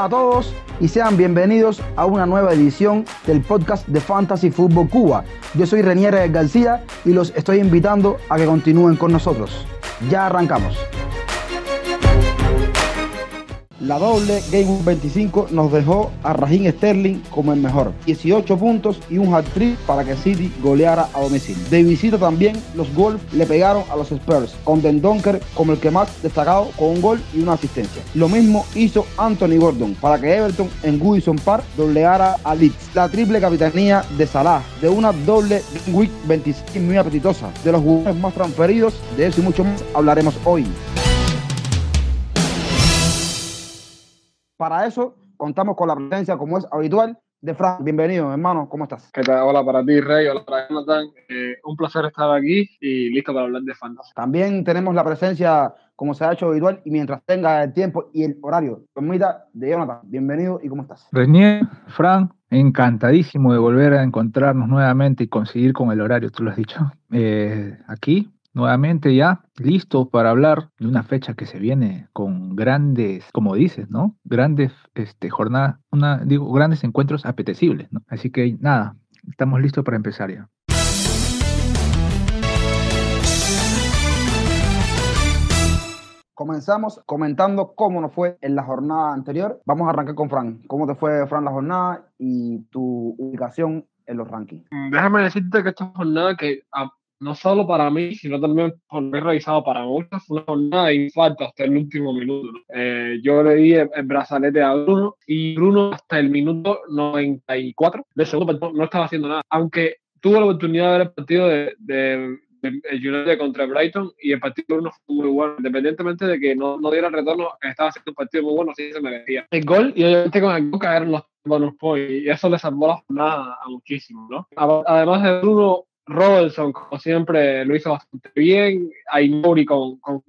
Hola a todos y sean bienvenidos a una nueva edición del podcast de Fantasy Football Cuba. Yo soy Renier García y los estoy invitando a que continúen con nosotros. Ya arrancamos. La doble Game 25 nos dejó a Raheem Sterling como el mejor. 18 puntos y un hat-trick para que City goleara a domicilio. De visita también, los Wolves le pegaron a los Spurs, con Den Donker como el que más destacado con un gol y una asistencia. Lo mismo hizo Anthony Gordon para que Everton en Goodison Park dobleara a Leeds. La triple capitanía de Salah, de una doble Week 26 muy apetitosa, de los jugadores más transferidos, de eso y mucho más hablaremos hoy. Para eso contamos con la presencia, como es habitual, de Frank. Bienvenido, hermano. ¿Cómo estás? ¿Qué tal? Hola para ti, Rey. Hola para Jonathan. Eh, un placer estar aquí y listo para hablar de fantasy. También tenemos la presencia, como se ha hecho habitual, y mientras tenga el tiempo y el horario, permita, de Jonathan. Bienvenido y ¿cómo estás? Renier, Frank, encantadísimo de volver a encontrarnos nuevamente y conseguir con el horario, tú lo has dicho. Eh, aquí, nuevamente ya listo para hablar de una fecha que se viene con grandes, como dices, ¿no? Grandes este, jornadas, una, digo, grandes encuentros apetecibles, ¿no? Así que nada, estamos listos para empezar ya. Comenzamos comentando cómo nos fue en la jornada anterior. Vamos a arrancar con Fran. ¿Cómo te fue, Fran, la jornada y tu ubicación en los rankings? Déjame decirte que esta jornada que no solo para mí, sino también por lo he revisado para muchos, fue una jornada de infarto hasta el último minuto. Eh, yo le di el, brazalete a Bruno y Bruno hasta el minuto 94 de segundo no, no estaba haciendo nada, aunque tuvo la oportunidad de ver el partido de, de, United contra Brighton y el partido Bruno fue muy bueno, independientemente de que no, no diera retorno, estaba haciendo un partido muy bueno, sí se merecía. El gol y obviamente con el gol cayeron los bonus points y eso le salvó la jornada a muchísimo, ¿no? Además de Bruno, Robertson, como siempre, lo hizo bastante bien. Aymuri con, con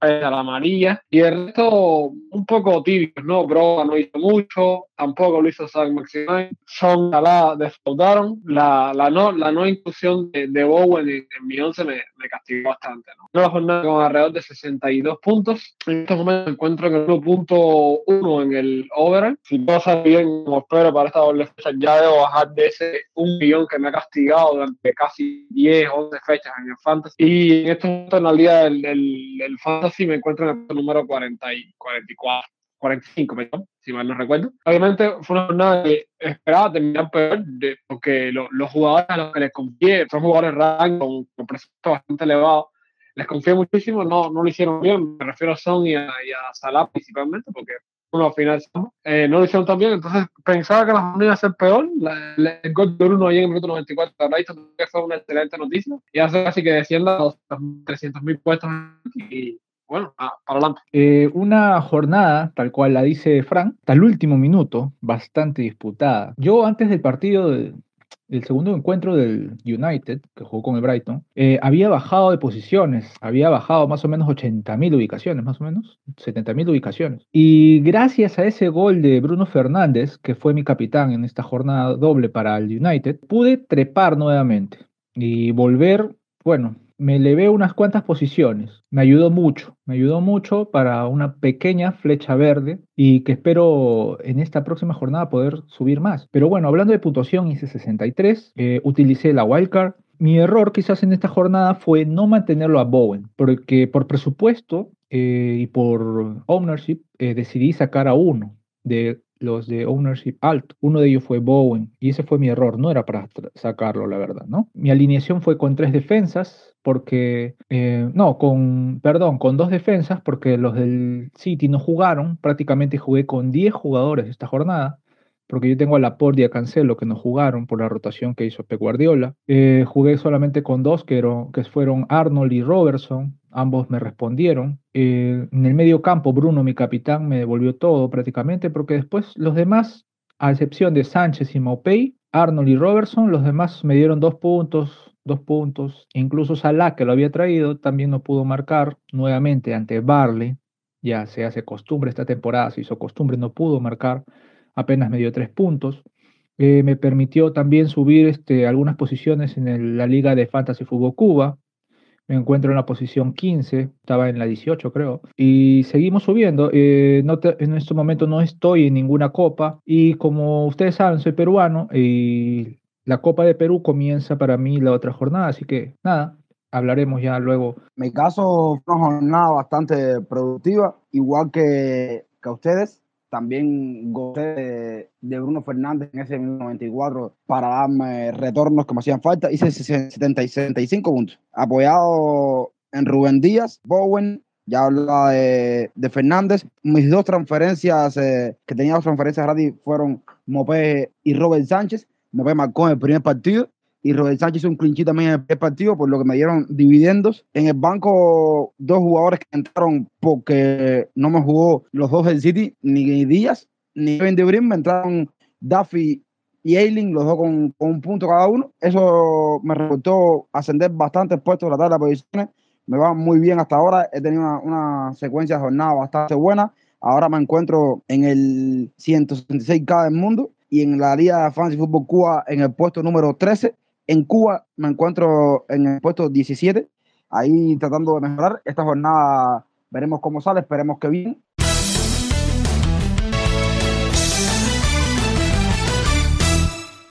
a la amarilla. Y el resto, un poco tibios, ¿no? Broga no hizo mucho, tampoco lo hizo Zach Maximine. Son la defraudaron. La, la, no, la no inclusión de, de Bowen en, mi 11 me, me, castigó bastante, ¿no? Una jornada con alrededor de 62 puntos. En estos momentos me encuentro en el 1.1 en el overall. Si todo sale bien, como espero para esta doble fecha, ya debo bajar de ese un millón que me ha castigado durante casi 10, 11 fechas en el Fantasy. Y en estos momentos en la liga del, del, del Fantasy si me encuentro en el número 40 y 44, 45, perdón, si mal no recuerdo. Obviamente fue una jornada que esperaba terminar peor, porque los jugadores a los que les confié son jugadores rank con, con presupuesto bastante elevado. Les confié muchísimo, no, no lo hicieron bien. Me refiero a Son y a, y a Salah principalmente, porque uno al final eh, no lo hicieron tan bien, entonces pensaba que la jornada iba a ser peor. el gol de Bruno ahí en el minuto 94 de fue una excelente noticia y hace casi que descienda a los 300 mil puestos y bueno, para adelante. Eh, una jornada, tal cual la dice Frank, hasta el último minuto, bastante disputada. Yo antes del partido del segundo encuentro del United, que jugó con el Brighton, eh, había bajado de posiciones, había bajado más o menos 80.000 ubicaciones, más o menos, 70.000 ubicaciones. Y gracias a ese gol de Bruno Fernández, que fue mi capitán en esta jornada doble para el United, pude trepar nuevamente y volver, bueno, me elevé unas cuantas posiciones. Me ayudó mucho, me ayudó mucho para una pequeña flecha verde y que espero en esta próxima jornada poder subir más. Pero bueno, hablando de puntuación, hice 63, eh, utilicé la wildcard. Mi error quizás en esta jornada fue no mantenerlo a Bowen, porque por presupuesto eh, y por ownership eh, decidí sacar a uno de los de ownership alto. Uno de ellos fue Bowen y ese fue mi error, no era para sacarlo, la verdad, ¿no? Mi alineación fue con tres defensas porque, eh, no, con, perdón, con dos defensas porque los del City no jugaron, prácticamente jugué con 10 jugadores esta jornada porque yo tengo a Laporte y Cancelo que no jugaron por la rotación que hizo Pep Guardiola. Eh, jugué solamente con dos que, que fueron Arnold y Robertson, ambos me respondieron. Eh, en el medio campo, Bruno, mi capitán, me devolvió todo prácticamente, porque después los demás, a excepción de Sánchez y Maupay, Arnold y Robertson, los demás me dieron dos puntos, dos puntos. Incluso Salah, que lo había traído, también no pudo marcar nuevamente ante Barley. Ya se hace costumbre esta temporada, se hizo costumbre, no pudo marcar apenas me dio tres puntos. Eh, me permitió también subir este, algunas posiciones en la Liga de Fantasy Fútbol Cuba. me encuentro en la posición 15, estaba en la 18 creo, y seguimos subiendo. Eh, no en este momento no estoy en ninguna copa y como ustedes saben, soy peruano y la Copa de Perú comienza para mí la otra jornada, así que nada, hablaremos ya luego. Mi caso fue una jornada bastante productiva, igual que, que ustedes. También gocé de, Bruno Fernández en ese 94 para darme retornos que me hacían falta. Hice 70 y 65 puntos. Apoyado en Rubén Díaz, Bowen, ya hablaba de, de, Fernández. Mis dos transferencias, eh, que tenía dos transferencias gratis, fueron Mopé y Robert Sánchez. Mopé marcó en el primer partido y Robert Sánchez hizo un clinchito también en el partido, por lo que me dieron dividendos. En el banco, dos jugadores que entraron porque no me jugó los dos del City, ni Díaz, ni Kevin De Bruyne, me entraron Duffy y Ailing, los dos con, un punto cada uno. Eso me resultó ascender bastante puestos de la tabla de posiciones. Me va muy bien hasta ahora. He tenido una, una secuencia de jornada bastante buena. Ahora me encuentro en el 166K del mundo y en la Liga de Fantasy Football Cuba en el puesto número 13 en Cuba me encuentro en el puesto 17, ahí tratando de mejorar. Esta jornada veremos cómo sale, esperemos que bien.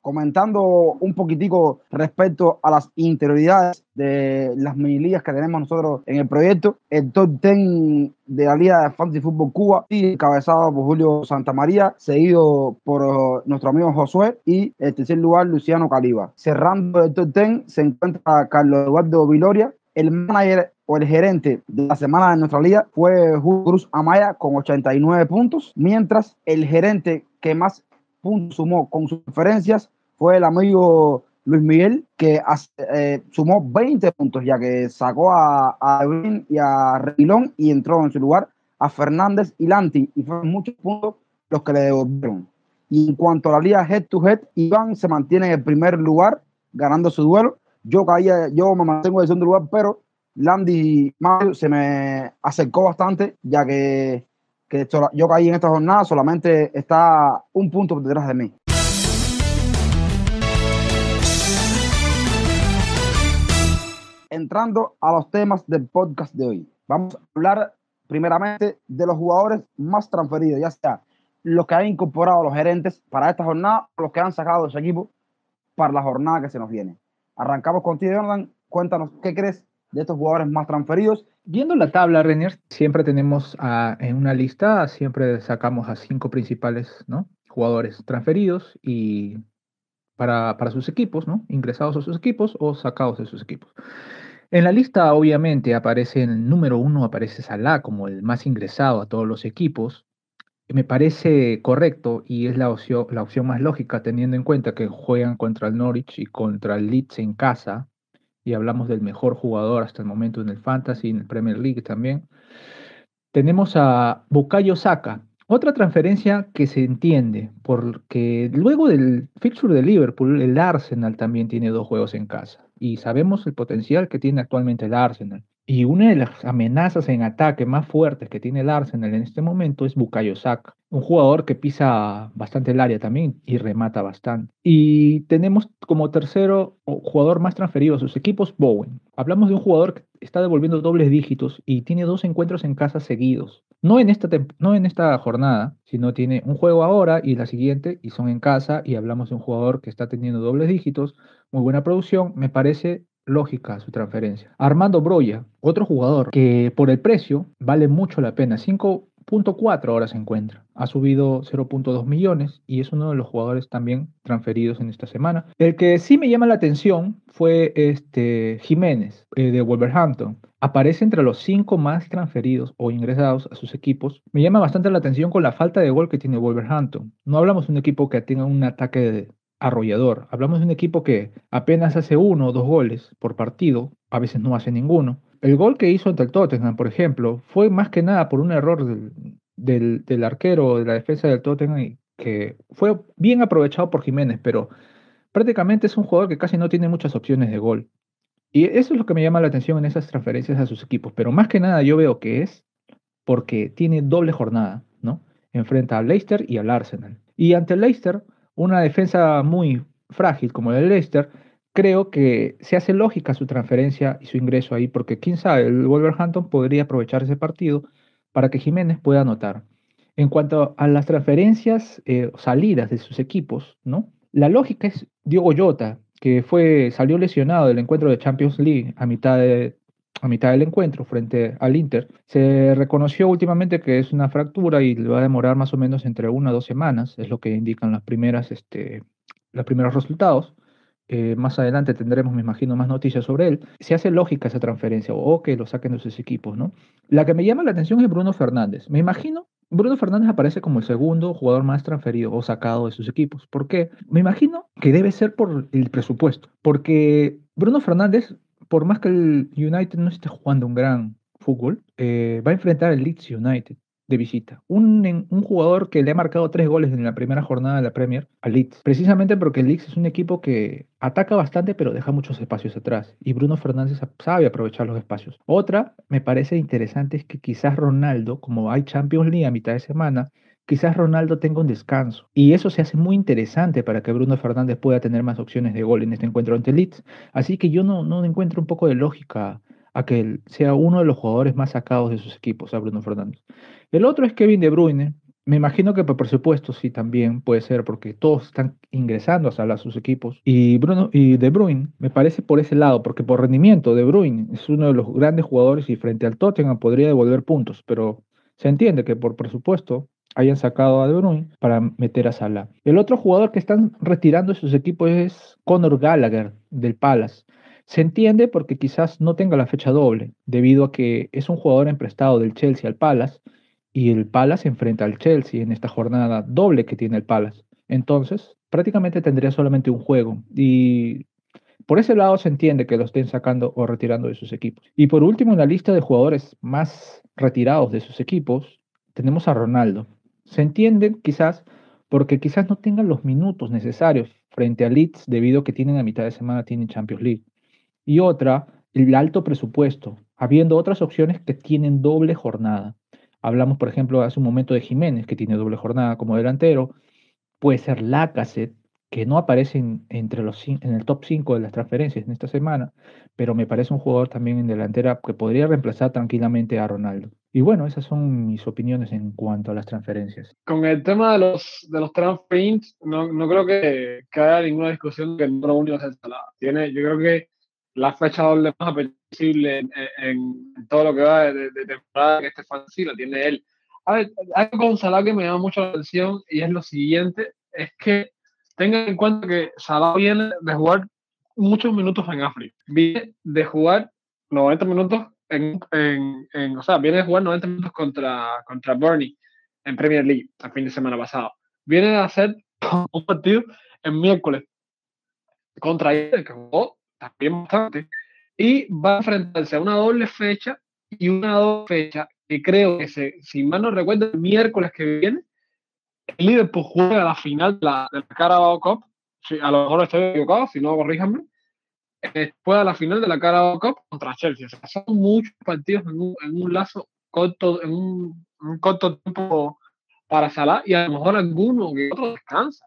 Comentando un poquitico respecto a las interioridades de las mini ligas que tenemos nosotros en el proyecto. El top 10 de la Liga de Fantasy Fútbol Cuba, encabezado por Julio Santamaría, seguido por uh, nuestro amigo Josué y en tercer lugar Luciano Caliba. Cerrando el top 10 se encuentra Carlos Eduardo Viloria, el manager o el gerente de la semana de nuestra liga fue Julio Cruz Amaya con 89 puntos, mientras el gerente que más puntos sumó con sus preferencias fue el amigo Luis Miguel, que eh, sumó 20 puntos, ya que sacó a, a y a Reguilón y entró en su lugar a Fernández y Lanti, y fueron muchos puntos los que le devolvieron. Y en cuanto a la liga head to head, Iván se mantiene en el primer lugar, ganando su duelo. Yo caía, yo me mantengo en el segundo lugar, pero Landy Mario se me acercó bastante, ya que, que yo caí en esta jornada, solamente está un punto detrás de mí. Entrando a los temas del podcast de hoy. Vamos a hablar primeramente de los jugadores más transferidos, ya sea los que han incorporado los gerentes para esta jornada o los que han sacado de su equipo para la jornada que se nos viene. Arrancamos contigo, Jonathan. Cuéntanos qué crees de estos jugadores más transferidos. Viendo la tabla, Renier, siempre tenemos en una lista, siempre sacamos a cinco principales ¿no? jugadores transferidos y para, para sus equipos, ¿no? ingresados a sus equipos o sacados de sus equipos. En la lista, obviamente, aparece en el número uno, aparece Salah como el más ingresado a todos los equipos. Me parece correcto y es la opción, más lógica teniendo en cuenta que juegan contra el Norwich y contra el Leeds en casa. Y hablamos del mejor jugador hasta el momento en el Fantasy, en el Premier League también. Tenemos a Bukayo Saka, otra transferencia que se entiende, porque luego del fixture de Liverpool, el Arsenal también tiene dos juegos en casa y sabemos el potencial que tiene actualmente el Arsenal. Y una de las amenazas en ataque más fuertes que tiene el Arsenal en este momento es Bukayo Saka, un jugador que pisa bastante el área también y remata bastante. Y tenemos como tercero jugador más transferido a sus equipos, Bowen. Hablamos de un jugador que está devolviendo dobles dígitos y tiene dos encuentros en casa seguidos. No en esta, no en esta jornada, sino tiene un juego ahora y la siguiente y son en casa y hablamos de un jugador que está teniendo dobles dígitos, muy buena producción, me parece lógica su transferencia. Armando Broya, otro jugador que por el precio vale mucho la pena, 5.4 ahora se encuentra. Ha subido 0.2 millones y es uno de los jugadores también transferidos en esta semana. El que sí me llama la atención fue este Jiménez eh, de Wolverhampton. Aparece entre los cinco más transferidos o ingresados a sus equipos. Me llama bastante la atención con la falta de gol que tiene Wolverhampton. No hablamos de un equipo que tenga un ataque de, arrollador. Hablamos de un equipo que apenas hace uno o dos goles por partido, a veces no hace ninguno. El gol que hizo ante el Tottenham, por ejemplo, fue más que nada por un error del, del, arquero de la defensa del Tottenham que fue bien aprovechado por Jiménez, pero prácticamente es un jugador que casi no tiene muchas opciones de gol. Y eso es lo que me llama la atención en esas transferencias a sus equipos. Pero más que nada yo veo que es porque tiene doble jornada, ¿no? Enfrenta al Leicester y al Arsenal. Y ante el Leicester una defensa muy frágil como el de Leicester, creo que se hace lógica su transferencia y su ingreso ahí, porque quién sabe, el Wolverhampton podría aprovechar ese partido para que Jiménez pueda anotar. En cuanto a las transferencias eh, salidas de sus equipos, ¿no? La lógica es Diogo Jota, que fue, salió lesionado del encuentro de Champions League a mitad, de, a mitad del encuentro frente al Inter. Se reconoció últimamente que es una fractura y le va a demorar más o menos entre una o dos semanas, es lo que indican las primeras, este, los primeros resultados. Eh, más adelante tendremos, me imagino, más noticias sobre él. Se hace lógica esa transferencia o que lo saquen de sus equipos, ¿no? La que me llama la atención es Bruno Fernández. Me imagino Bruno Fernández aparece como el segundo jugador más transferido o sacado de sus equipos. ¿Por qué? Me imagino que debe ser por el presupuesto. Porque Bruno Fernández, por más que el United no esté jugando un gran fútbol, eh, va a enfrentar al Leeds United de visita. Un, jugador que le ha marcado tres goles en la primera jornada de la Premier al Leeds. Precisamente porque el Leeds es un equipo que ataca bastante pero deja muchos espacios atrás. Y Bruno Fernández sabe aprovechar los espacios. Otra, me parece interesante, es que quizás Ronaldo, como hay Champions League a mitad de semana, quizás Ronaldo tenga un descanso. Y eso se hace muy interesante para que Bruno Fernández pueda tener más opciones de gol en este encuentro ante Leeds. Así que yo no, no encuentro un poco de lógica a que sea uno de los jugadores más sacados de sus equipos, a Bruno Fernández. El otro es Kevin De Bruyne. Me imagino que por supuesto sí también puede ser porque todos están ingresando a sus equipos. Y Bruno y De Bruyne me parece por ese lado, porque por rendimiento De Bruyne es uno de los grandes jugadores y frente al Tottenham podría devolver puntos, pero se entiende que por presupuesto hayan sacado a De Bruyne para meter a Salah. El otro jugador que están retirando de sus equipos es Conor Gallagher del Palace. Se entiende porque quizás no tenga la fecha doble, debido a que es un jugador emprestado del Chelsea al Palace y el Palace enfrenta al Chelsea en esta jornada doble que tiene el Palace. Entonces, prácticamente tendría solamente un juego y por ese lado se entiende que lo estén sacando o retirando de sus equipos. Y por último, en la lista de jugadores más retirados de sus equipos, tenemos a Ronaldo. Se entiende quizás porque quizás no tengan los minutos necesarios frente a Leeds debido a que tienen a mitad de semana tienen Champions League. Y otra, el alto presupuesto, habiendo otras opciones que tienen doble jornada. Hablamos, por ejemplo, hace un momento de Jiménez, que tiene doble jornada como delantero. Puede ser Lacazette, que no aparece en, entre los, en el top 5 de las transferencias en esta semana, pero me parece un jugador también en delantera que podría reemplazar tranquilamente a Ronaldo. Y bueno, esas son mis opiniones en cuanto a las transferencias. Con el tema de los, de los transferencias, no, no creo que, que, haya ninguna discusión que el número uno es Tiene, yo creo que la fecha doble más apetecible en, todo lo que va de, temporada que este fantasy la tiene él. A ver, algo con Salah que me llama mucho la atención y es lo siguiente, es que tengan en cuenta que Salah viene de jugar muchos minutos en África. Viene de jugar 90 minutos en, en, en, o sea, viene de jugar 90 minutos contra, contra Burnley en Premier League el fin de semana pasado. Viene de hacer un partido en miércoles contra él, que jugó también bastante, y va a enfrentarse a una doble fecha y una doble fecha que creo que, se, si mal no recuerdo, el miércoles que viene, el Liverpool juega la final de la, de la Carabao Cup, a lo mejor estoy equivocado, si no, corríjanme, eh, juega la final de la Carabao Cup contra Chelsea. O sea, son muchos partidos en un, en un lazo corto, en un, un, corto tiempo para Salah y a lo mejor alguno que otro descansa.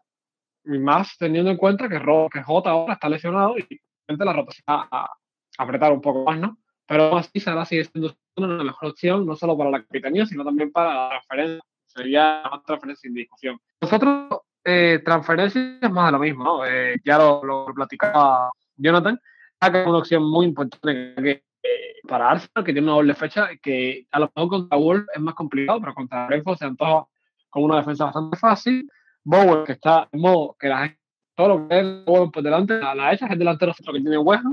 Y más teniendo en cuenta que, que Jota ahora está lesionado y la rotación a, apretar un poco más, ¿no? Pero aún así Salah sigue siendo una mejor opción, no solo para la capitanía, sino también para la transferencia. Sería una transferencia sin discusión. Nosotros, eh, transferencias más de lo mismo, ¿no? Eh, ya lo, lo, platicaba Jonathan, que una opción muy importante eh, para Arsenal, que tiene una doble fecha, que a lo mejor contra Wolf es más complicado, pero contra Brentford se antoja con una defensa bastante fácil. Bowen, que está en modo que la gente todo lo que es por delante, a la hecha es el delantero centro que tiene West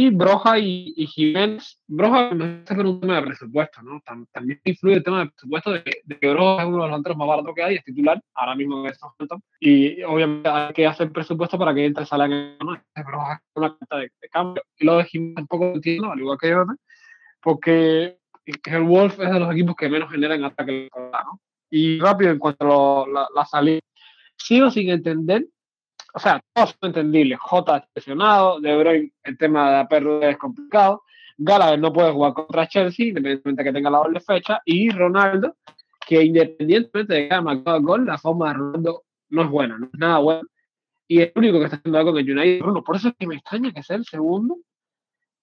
Y Broja y, y Jiménez, Broja me por un tema de presupuesto, ¿no? También influye el tema de presupuesto de, de, que Broja es uno de los delanteros más baratos que hay, es titular ahora mismo en momentos. Y obviamente hay que hacer presupuesto para que entre Salah en ¿no? Broja es una cuenta de, de, cambio. Y lo de Jiménez tampoco entiendo, al igual que yo, porque el Wolf es de los equipos que menos generan ataque, ¿no? Y rápido en cuanto a la, la salida, sigo sin entender o sea, todo es entendible. J lesionado, De Bruyne, el tema de la pérdida es complicado. Gallagher no puede jugar contra Chelsea, independientemente de que tenga la doble fecha. Y Ronaldo, que independientemente de que haya marcado el gol, la forma de Ronaldo no es buena, no es nada buena. y el único que está haciendo algo con el United Bruno. Por eso es que me extraña que sea el segundo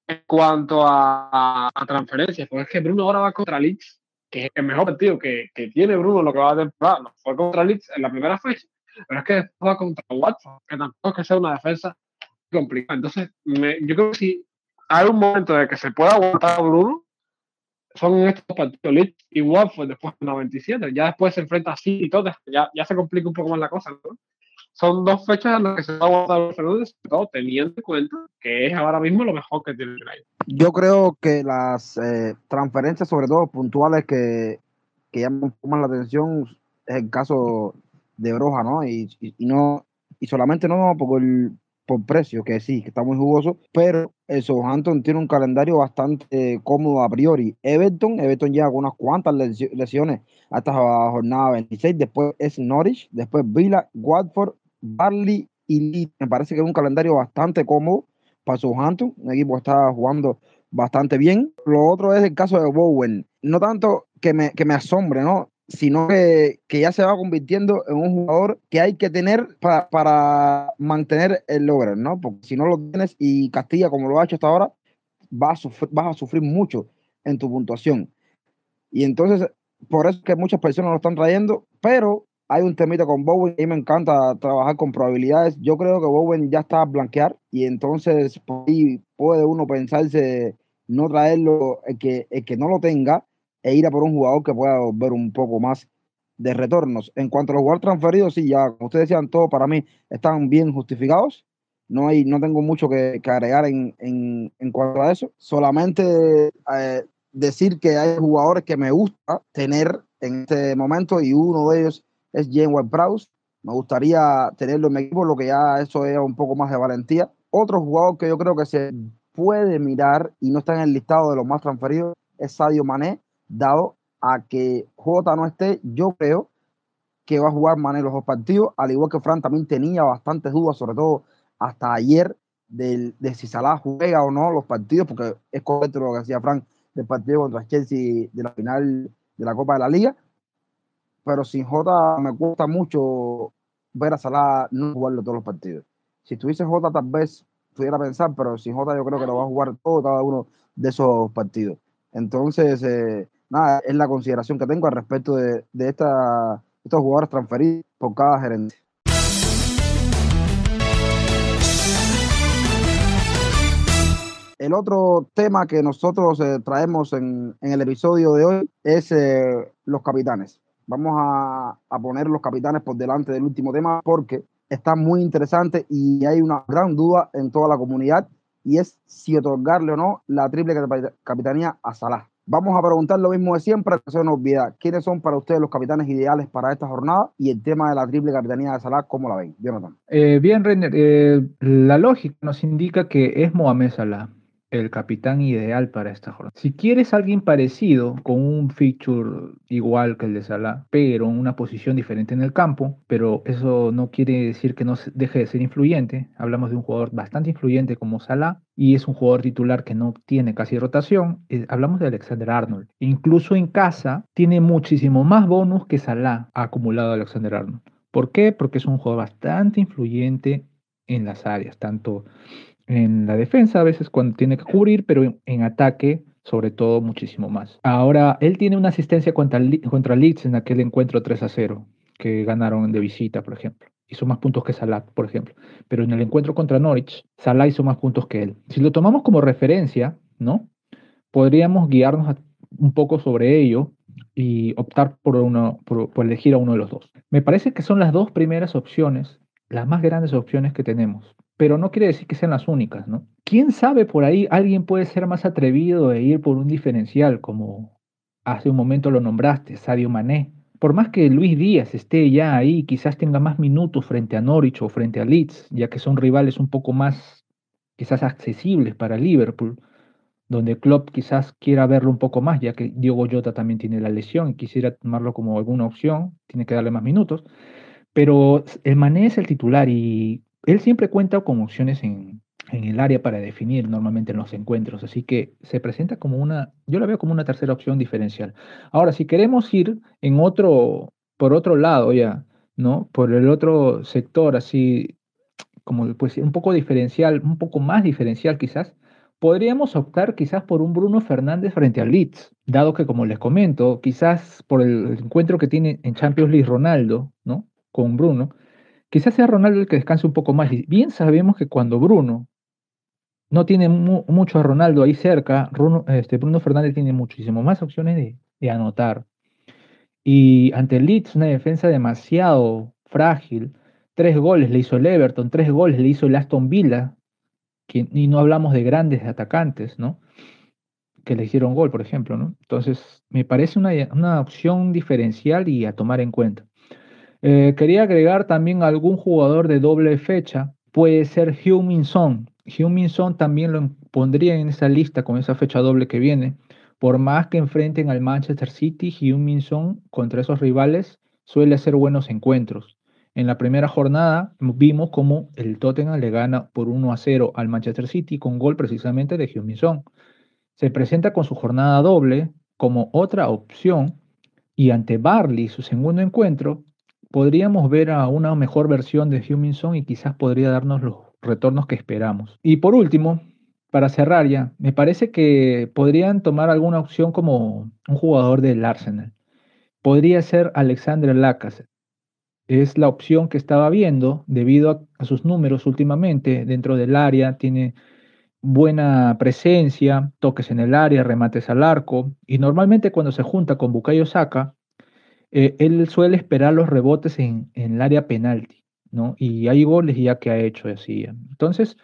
en cuanto a, a, transferencias, porque es que Bruno ahora va contra Leeds, que es el mejor partido que, que tiene Bruno lo que va a temporada. No, fue contra Leeds en la primera fecha, pero es que va contra Watford, que tampoco es que sea una defensa complicada. Entonces, yo creo que si hay un momento de que se pueda aguantar a Bruno, son estos partidos Leeds y Watford después de 97. Ya después se enfrenta así y todo, ya, ya se complica un poco más la cosa. ¿no? son dos fechas en las que se va a guardar Fernández, todo teniendo en cuenta que es ahora mismo lo mejor que tiene el United. Yo creo que las eh, transferencias, sobre todo puntuales, que, que llaman más la atención es el caso de Broja, ¿no? Y, no y solamente no por el por precio, que sí, que está muy jugoso, pero el Southampton tiene un calendario bastante cómodo a priori. Everton, Everton llega con unas cuantas lesiones hasta la jornada 26, después es Norwich, después Villa, Watford, Barley y Leeds. Me parece que es un calendario bastante cómodo para Southampton, un equipo que está jugando bastante bien. Lo otro es el caso de Bowen. No tanto que me, que me asombre, ¿no? Sino que, que, ya se va convirtiendo en un jugador que hay que tener para, para mantener el logro, ¿no? Porque si no lo tienes y Castilla, como lo ha hecho hasta ahora, vas a sufrir, vas a sufrir mucho en tu puntuación. Y entonces, por eso es que muchas personas lo están trayendo, pero hay un temita con Bowen y me encanta trabajar con probabilidades. Yo creo que Bowen ya está a blanquear y entonces ahí puede uno pensarse no traerlo, el que, el que no lo tenga e ir a por un jugador que pueda ver un poco más de retornos. En cuanto a los jugadores transferidos, sí, ya como ustedes decían, todos para mí están bien justificados. No, hay, no tengo mucho que, que agregar en, en, en, cuanto a eso. Solamente eh, decir que hay jugadores que me gusta tener en este momento y uno de ellos es Ward Prowse. Me gustaría tenerlo en mi equipo, lo que ya eso es un poco más de valentía. Otro jugador que yo creo que se puede mirar y no está en el listado de los más transferidos es Sadio Mané, dado a que Jota no esté, yo creo que va a jugar Mané los dos partidos, al igual que Fran también tenía bastantes dudas, sobre todo hasta ayer, de, de si Salah juega o no los partidos, porque es correcto lo que decía Fran del partido contra Chelsea de la final de la Copa de la Liga, pero sin Jota me cuesta mucho ver a Salah no jugarlo todos los partidos. Si tuviese Jota tal vez pudiera pensar, pero sin Jota yo creo que lo va a jugar todo cada uno de esos partidos. Entonces, eh, nada, es la consideración que tengo al respecto de, de esta, estos jugadores transferidos por cada gerente. El otro tema que nosotros eh, traemos en, en, el episodio de hoy es eh, los capitanes. Vamos a, a, poner los capitanes por delante del último tema porque está muy interesante y hay una gran duda en toda la comunidad y es si otorgarle o no la triple capitanía a Salah. Vamos a preguntar lo mismo de siempre, que se nos olvida. ¿Quiénes son para ustedes los capitanes ideales para esta jornada? Y el tema de la triple capitanía de Salah, ¿cómo la ven? Jonathan. Eh, bien, Renner, eh, la lógica nos indica que es Mohamed Salah el capitán ideal para esta jornada. Si quieres alguien parecido, con un feature igual que el de Salah, pero en una posición diferente en el campo, pero eso no quiere decir que no deje de ser influyente. Hablamos de un jugador bastante influyente como Salah y es un jugador titular que no tiene casi rotación. Eh, hablamos de Alexander Arnold. Incluso en casa tiene muchísimo más bonus que Salah ha acumulado Alexander Arnold. ¿Por qué? Porque es un jugador bastante influyente en las áreas, tanto en la defensa a veces cuando tiene que cubrir, pero en, ataque sobre todo muchísimo más. Ahora, él tiene una asistencia contra, contra Leeds en aquel encuentro 3 a 0 que ganaron de visita, por ejemplo. Hizo más puntos que Salah, por ejemplo. Pero en el encuentro contra Norwich, Salah hizo más puntos que él. Si lo tomamos como referencia, ¿no? Podríamos guiarnos un poco sobre ello y optar por, uno, por, por elegir a uno de los dos. Me parece que son las dos primeras opciones, las más grandes opciones que tenemos pero no quiere decir que sean las únicas, ¿no? ¿Quién sabe por ahí alguien puede ser más atrevido e ir por un diferencial, como hace un momento lo nombraste, Sadio Mané? Por más que Luis Díaz esté ya ahí, quizás tenga más minutos frente a Norwich o frente a Leeds, ya que son rivales un poco más quizás accesibles para Liverpool, donde Klopp quizás quiera verlo un poco más, ya que Diogo Jota también tiene la lesión y quisiera tomarlo como alguna opción, tiene que darle más minutos. Pero el Mané es el titular y él siempre cuenta con opciones en, en, el área para definir normalmente en los encuentros, así que se presenta como una, yo la veo como una tercera opción diferencial. Ahora, si queremos ir en otro, por otro lado ya, ¿no? Por el otro sector, así, como pues, un poco diferencial, un poco más diferencial quizás, podríamos optar quizás por un Bruno Fernández frente al Leeds, dado que como les comento, quizás por el encuentro que tiene en Champions League Ronaldo, ¿no? Con Bruno, quizás sea Ronaldo el que descanse un poco más. Y bien sabemos que cuando Bruno no tiene mucho a Ronaldo ahí cerca, Bruno, este, Bruno Fernández tiene muchísimo más opciones de, de anotar. Y ante el Leeds, una defensa demasiado frágil, tres goles le hizo el Everton, tres goles le hizo el Aston Villa, y no hablamos de grandes atacantes, ¿no? Que le hicieron gol, por ejemplo, ¿no? Entonces, me parece una, opción diferencial y a tomar en cuenta. Eh, quería agregar también algún jugador de doble fecha, puede ser Hugh Min Son. Hugh Min Son también lo pondría en esa lista con esa fecha doble que viene. Por más que enfrenten al Manchester City, Hugh Min Son contra esos rivales suele hacer buenos encuentros. En la primera jornada vimos cómo el Tottenham le gana por 1 a 0 al Manchester City con gol precisamente de Heung-Min Se presenta con su jornada doble como otra opción y ante Barley, su segundo encuentro, podríamos ver a una mejor versión de Heung-Min y quizás podría darnos los retornos que esperamos. Y por último, para cerrar ya, me parece que podrían tomar alguna opción como un jugador del Arsenal. Podría ser Alexander Lacazette es la opción que estaba viendo debido a, sus números últimamente dentro del área, tiene buena presencia, toques en el área, remates al arco, y normalmente cuando se junta con Bukayo Saka, eh, él suele esperar los rebotes en, el área penalti, ¿no? Y hay goles ya que ha hecho así. Entonces,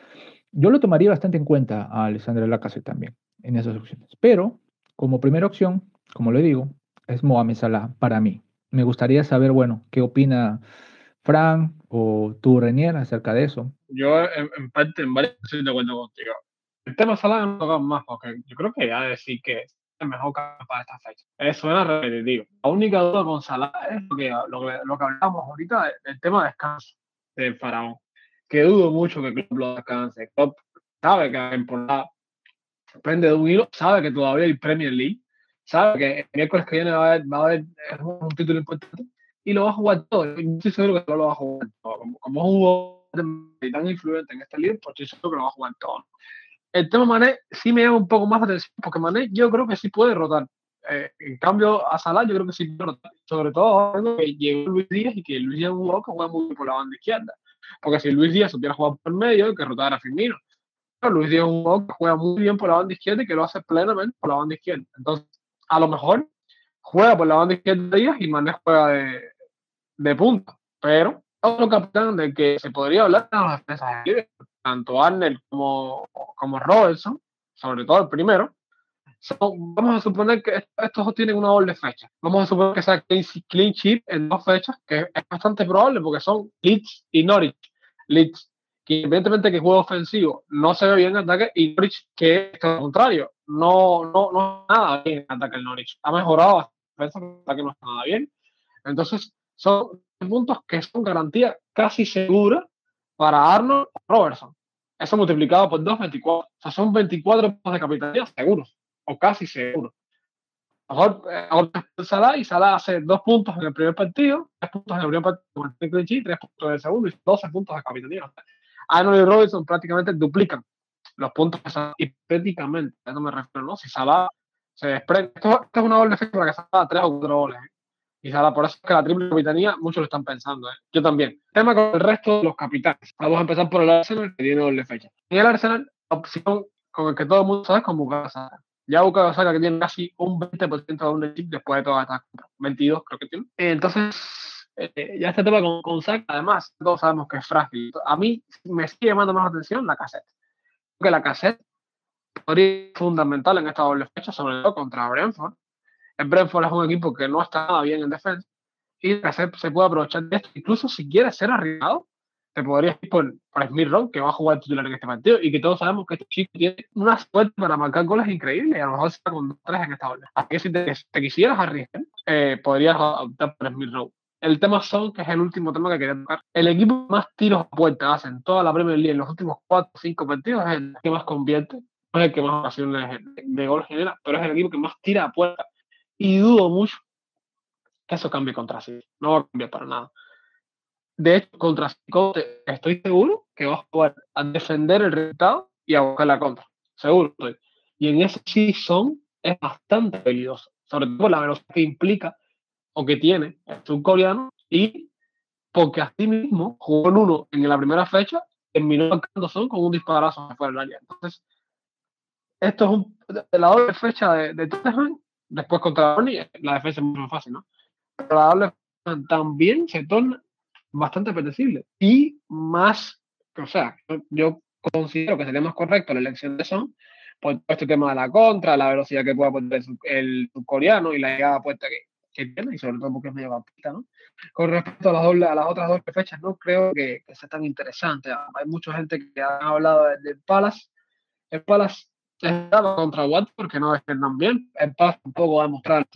yo lo tomaría bastante en cuenta a Alessandro Lacazette también en esas opciones. Pero, como primera opción, como le digo, es Mohamed Salah para mí me gustaría saber, bueno, qué opina Fran o tú, Renier, acerca de eso. Yo, en, parte, en varios estoy de acuerdo contigo. El tema Salah no toca más, porque yo creo que ya decir que el mejor para esta fecha. Eso suena repetitivo. La única duda con Salah es lo que, lo, que hablamos ahorita, el, tema de descanso del faraón. Que dudo mucho que Klopp lo descanse. Klopp sabe que la temporada prende de un hilo, sabe que todavía hay Premier League sabe que el miércoles que viene va a haber, va a haber un título importante y lo va a jugar todo. Yo estoy seguro que no lo va a jugar todo. Como, como jugador tan influyente en este líder, pues estoy seguro que lo va a jugar todo. El tema Mané sí me llama un poco más de atención, porque Mané yo creo que sí puede rotar. Eh, en cambio, a Salah yo creo que sí puede rotar. Sobre todo que llegó Luis Díaz y que Luis Díaz es un jugador que juega muy bien por la banda izquierda. Porque si Luis Díaz hubiera jugado por el medio, que rotar a Firmino. Pero Luis Díaz es un jugador que juega muy bien por la banda izquierda y que lo hace plenamente por la banda izquierda. Entonces, a lo mejor juega por la banda izquierda Díaz y Mané juega de, de punta. Pero otro capitán de que se podría hablar de las defensas de tanto Arnold como, como Robertson, sobre todo el primero. vamos a suponer que estos dos tienen una doble fecha. Vamos a suponer que sea clean sheet en dos fechas, que es bastante probable porque son Leeds y Norwich. Leeds que evidentemente que juego ofensivo no se ve bien en ataque y Norwich que es lo contrario, no, no, no nada bien en ataque el Norwich. Ha mejorado bastante, el ataque no está nada bien. Entonces, son puntos que son garantía casi segura para Arnold Robertson. Eso multiplicado por 2, 24. O sea, son 24 puntos de capitalidad seguros, o casi seguros. Mejor, eh, Salah y Salah hace dos puntos en el primer partido, tres puntos en el primer partido con el tres puntos en el segundo y 12 puntos de capitalidad. Arnold y Robinson prácticamente duplican los puntos hipotéticamente, a eso me refiero, ¿no? Si Salah se desprende, esto, es una doble efecto para que Salah tres o cuatro goles, ¿eh? Y Salah, por eso es que la triple capitanía, muchos lo están pensando, ¿eh? Yo también. Tema con el resto de los capitanes. Vamos a empezar por el Arsenal, que tiene doble fecha. En el Arsenal, opción con el que todo el mundo sabe es con Bukayo Ya Bukayo que tiene casi un 20% de un chip después de todas estas 22 creo que tiene. Entonces, eh, ya este tema con, con además, todos sabemos que es frágil. A mí me sigue llamando más atención la cassette. Porque la cassette podría ser fundamental en esta doble fecha, sobre todo contra Brentford. El Brentford es un equipo que no está nada bien en defensa y cassette se puede aprovechar de esto. Incluso si quiere ser arriesgado, te podría ir por, por Smith que va a jugar titular en este partido y que todos sabemos que este chico tiene una suerte para marcar goles increíbles y a lo mejor está con tres en esta doble. Así que si te, quisieras arriesgar, eh, podrías optar por Smith Rowe el tema son, que es el último tema que quería tocar. El equipo más tiros a puerta hace en toda la Premier League en los últimos 4 o 5 partidos es el que más convierte, no es el que más ocasiones de gol genera, pero es el equipo que más tira a puerta. Y dudo mucho que eso cambie contra sí. No va a cambiar para nada. De hecho, contra sí estoy seguro que va a jugar a defender el resultado y a buscar la contra. Seguro. Y en ese sí son es bastante peligroso, sobre todo por la velocidad que implica o que tiene el surcoreano y porque así mismo jugó en uno en la primera fecha, terminó marcando son con un disparazo fuera del área. Entonces, esto es un, la doble fecha de, de Tottenham, después contra Burnley, la defensa es más fácil, ¿no? Pero la doble también se torna bastante apetecible y más, o sea, yo considero que sería más correcto la elección de Son por este tema de la contra, la velocidad que pueda poner el, coreano y la llegada puesta que, que, tiene, y sobre todo porque es medio baptista, ¿no? Con respecto a las, doble, a las otras dos fechas, no creo que, sea tan interesante. Hay mucha gente que ha hablado del Palace. El Palace contra Watford porque no defiendan bien. El Palace tampoco va a mostrar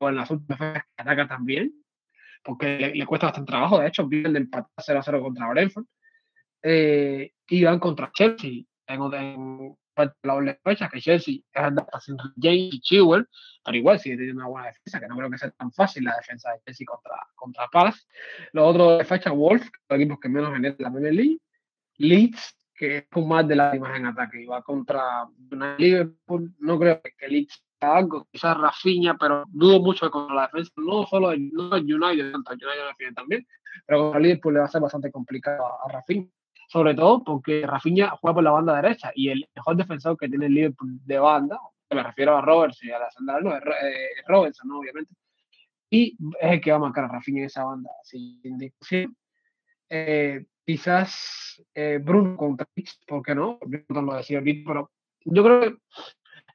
o en las últimas fechas que ataca también, porque le, cuesta bastante trabajo. De hecho, vienen de empatar 0-0 contra Brentford. Eh, y van contra Chelsea en, en, la doble fecha, que Chelsea es andar sin James y Chilwell, pero igual sigue teniendo una buena defensa, que no creo que sea tan fácil la defensa de Chelsea contra, contra Palace. Los otros de fecha, Wolf, los equipos que menos venden la Premier League. Leeds, que es un más de la imagen ataque, y va contra Liverpool. No creo que Leeds algo, quizás Rafinha, pero dudo mucho contra la defensa, no solo no United, tanto United también, pero contra Liverpool le va a ser bastante complicado a, a Rafinha sobre todo porque Rafinha juega por la banda derecha y el mejor defensor que tiene el Liverpool de banda, me refiero a Roberts y a la Sandra, no, es eh, Robertson, obviamente, y es el que va a marcar a Rafinha en esa banda, sin discusión. Eh, quizás eh, Bruno contra ¿por qué no? Lo decía pero yo creo que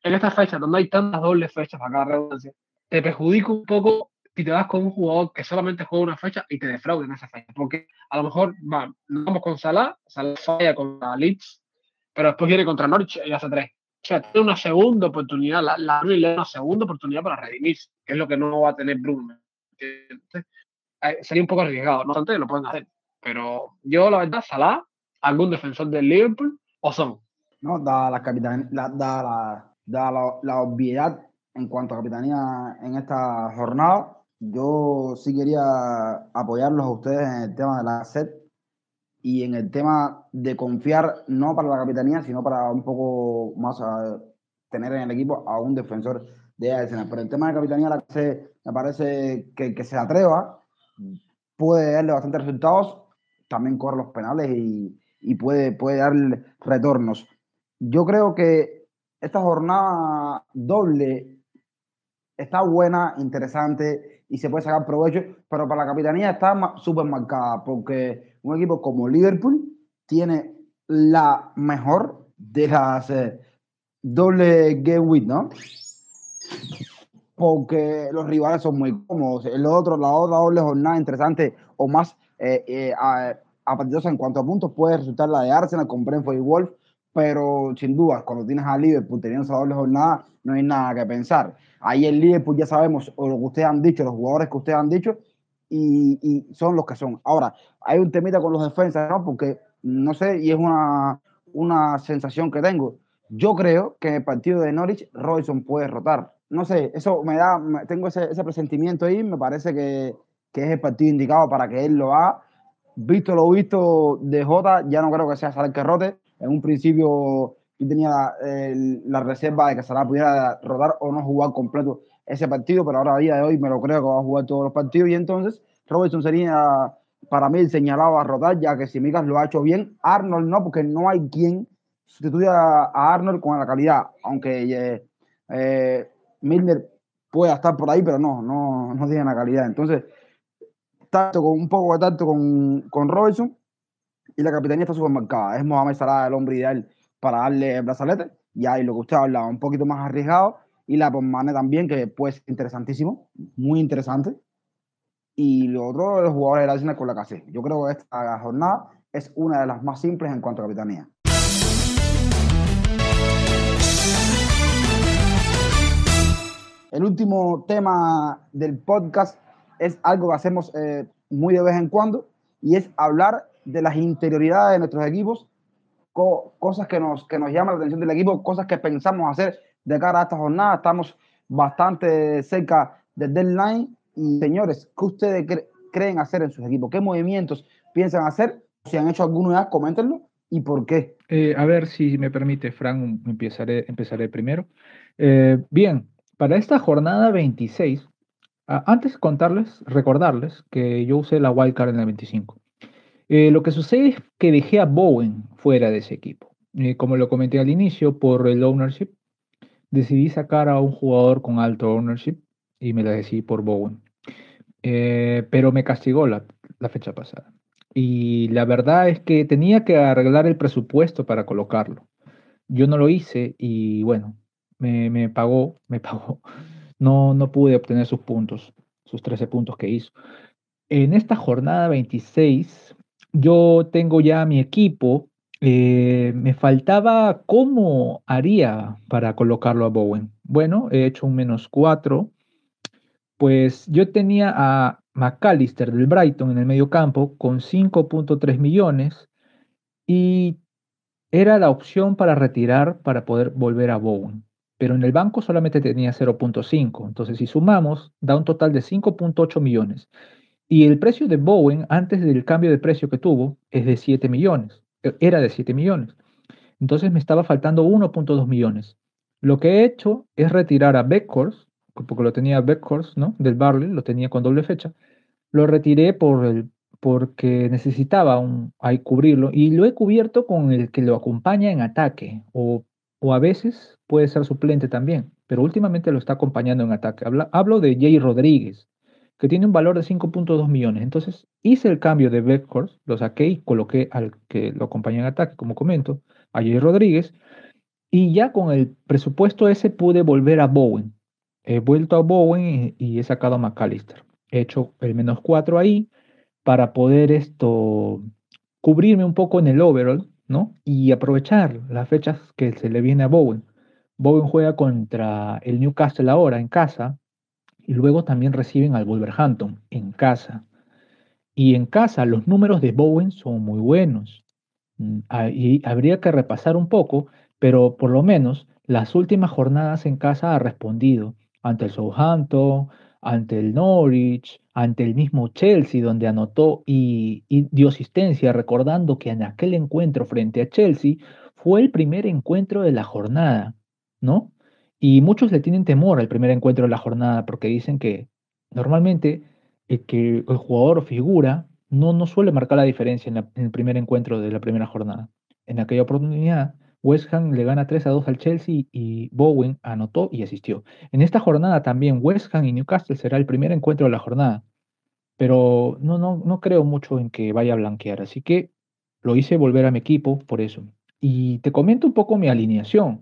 en estas fechas, donde hay tantas dobles fechas para cada redundancia, te perjudica un poco si te vas con un jugador que solamente juega una fecha y te defraude en esa fecha. Porque a lo mejor va, vamos con Salah, Salah falla contra Leeds, pero después viene contra Norwich y hace tres. O sea, tiene una segunda oportunidad, la, la le da una segunda oportunidad para redimirse, que es lo que no va a tener Bruno. Eh, sería un poco arriesgado, no obstante lo pueden hacer. Pero yo, la verdad, Salah, algún defensor del Liverpool, o son. No, da la capitan, da, la, da la, la obviedad en cuanto a capitanía en esta jornada, yo sí quería apoyarlos a ustedes en el tema de la SED y en el tema de confiar no para la capitanía, sino para un poco más a tener en el equipo a un defensor de Arsenal. Pero el tema de capitanía, la que me parece que que se atreva puede darle bastantes resultados, también corre los penales y, y puede, puede darle retornos. Yo creo que esta jornada doble está buena, interesante y se puede sacar provecho, pero para la capitanía está súper marcada porque un equipo como Liverpool tiene la mejor de las eh, doble game week, ¿no? Porque los rivales son muy cómodos. El otro, la otra doble jornada interesante o más eh, eh apetitosa en cuanto a puntos puede resultar la de Arsenal con Brentford y Wolf, pero sin duda, cuando tienes a Liverpool teniendo esa doble jornada, no hay nada que pensar. Ahí el Liverpool ya sabemos o lo que ustedes han dicho, los jugadores que ustedes han dicho, y, son los que son. Ahora, hay un temita con los defensas, ¿no? Porque, no sé, y es una, una sensación que tengo. Yo creo que en el partido de Norwich, Royson puede rotar. No sé, eso me da, tengo ese, ese presentimiento ahí, me parece que, que, es el partido indicado para que él lo haga. Visto lo visto de Jota, ya no creo que sea Salah que rote. En un principio yo tenía la reserva de que Salah pudiera rodar o no jugar completo ese partido, pero ahora a día de hoy me lo creo que va a jugar todos los partidos y entonces Robertson sería para mí el señalado a rodar, ya que si Micas lo ha hecho bien, Arnold no, porque no hay quien sustituya a Arnold con la calidad, aunque eh, eh, Milner pueda estar por ahí, pero no, no, no tiene la calidad. Entonces, tanto con un poco de tanto con, con Robertson y la capitanía está supermercada. Es Mohamed Salah el hombre ideal para darle el brazalete. Y ahí lo que usted hablaba, un poquito más arriesgado. Y la Pomane también, que pues interesantísimo, muy interesante. Y lo otro, los jugadores de la Arsenal con la casa. Yo creo que esta jornada es una de las más simples en cuanto a capitanía. El último tema del podcast es algo que hacemos eh, muy de vez en cuando y es hablar de las interioridades de nuestros equipos cosas que nos, que nos llaman la atención del equipo, cosas que pensamos hacer de cara a esta jornada. Estamos bastante cerca del deadline. Y señores, ¿qué ustedes creen hacer en sus equipos? ¿Qué movimientos piensan hacer si han hecho alguno ya, coméntenlo y por qué. Eh, a ver si me permite, Frank, empezaré, empezaré primero. Eh, bien, para esta jornada 26, antes de contarles, recordarles que yo usé la wildcard en la 25. Eh, lo que sucede es que dejé a Bowen fuera de ese equipo. como lo comenté al inicio, por el ownership, decidí sacar a un jugador con alto ownership y me la decidí por Bowen. pero me castigó la, la fecha pasada. Y la verdad es que tenía que arreglar el presupuesto para colocarlo. Yo no lo hice y bueno, me, me pagó, me pagó. No, no pude obtener sus puntos, sus 13 puntos que hizo. En esta jornada 26, yo tengo ya mi equipo. Eh, me faltaba cómo haría para colocarlo a Bowen. Bueno, he hecho un menos 4. Pues yo tenía a McAllister del Brighton en el medio campo con 5.3 millones y era la opción para retirar para poder volver a Bowen. Pero en el banco solamente tenía 0.5. Entonces, si sumamos, da un total de 5.8 millones. Y el precio de Bowen, antes del cambio de precio que tuvo, es de 7 millones. E, era de 7 millones. Entonces me estaba faltando 1.2 millones. Lo que he hecho es retirar a Beckhorst porque lo tenía Beckhorst, ¿no? Del Barley, lo tenía con doble fecha. Lo retiré por el, porque necesitaba un, ahí cubrirlo y lo he cubierto con el que lo acompaña en ataque o, o a veces puede ser suplente también, pero últimamente lo está acompañando en ataque. hablo de Jay Rodríguez, que tiene un valor de 5.2 millones. Entonces hice el cambio de Beckhorst, lo saqué y coloqué al que lo acompaña en ataque, como comento, a Jay Rodríguez. Y ya con el presupuesto ese pude volver a Bowen, He vuelto a Bowen y, he sacado a McAllister. He hecho el menos 4 ahí para poder esto cubrirme un poco en el overall, ¿no? Y aprovechar las fechas que se le viene a Bowen. Bowen juega contra el Newcastle ahora en casa y luego también reciben al Wolverhampton en casa. Y en casa los números de Bowen son muy buenos. Mm, y habría que repasar un poco, pero por lo menos las últimas jornadas en casa ha respondido ante el Southampton, ante el Norwich, ante el mismo Chelsea, donde anotó y, dio asistencia, recordando que en aquel encuentro frente a Chelsea fue el primer encuentro de la jornada, ¿no? Y muchos le tienen temor al primer encuentro de la jornada porque dicen que normalmente el que el jugador figura no, no suele marcar la diferencia en, en el primer encuentro de la primera jornada. En aquella oportunidad, West Ham le gana 3 a 2 al Chelsea y Bowen anotó y asistió. En esta jornada también West Ham y Newcastle será el primer encuentro de la jornada, pero no, no, no creo mucho en que vaya a blanquear, así que lo hice volver a mi equipo por eso. Y te comento un poco mi alineación.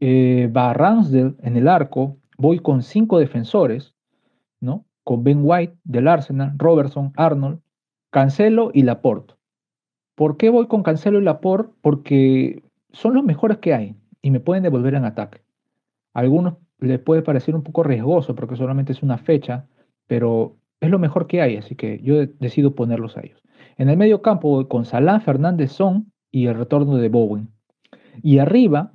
Eh, va Ramsdale en el arco, voy con cinco defensores, ¿no? Con Ben White del Arsenal, Robertson, Arnold, Cancelo y Laporte. ¿Por qué voy con Cancelo y Laporte? Porque son los mejores que hay y me pueden devolver en ataque. A algunos les puede parecer un poco riesgoso porque solamente es una fecha, pero es lo mejor que hay, así que yo decido ponerlos a ellos. En el medio campo con Salah, Fernández Son y el retorno de Bowen. Y arriba,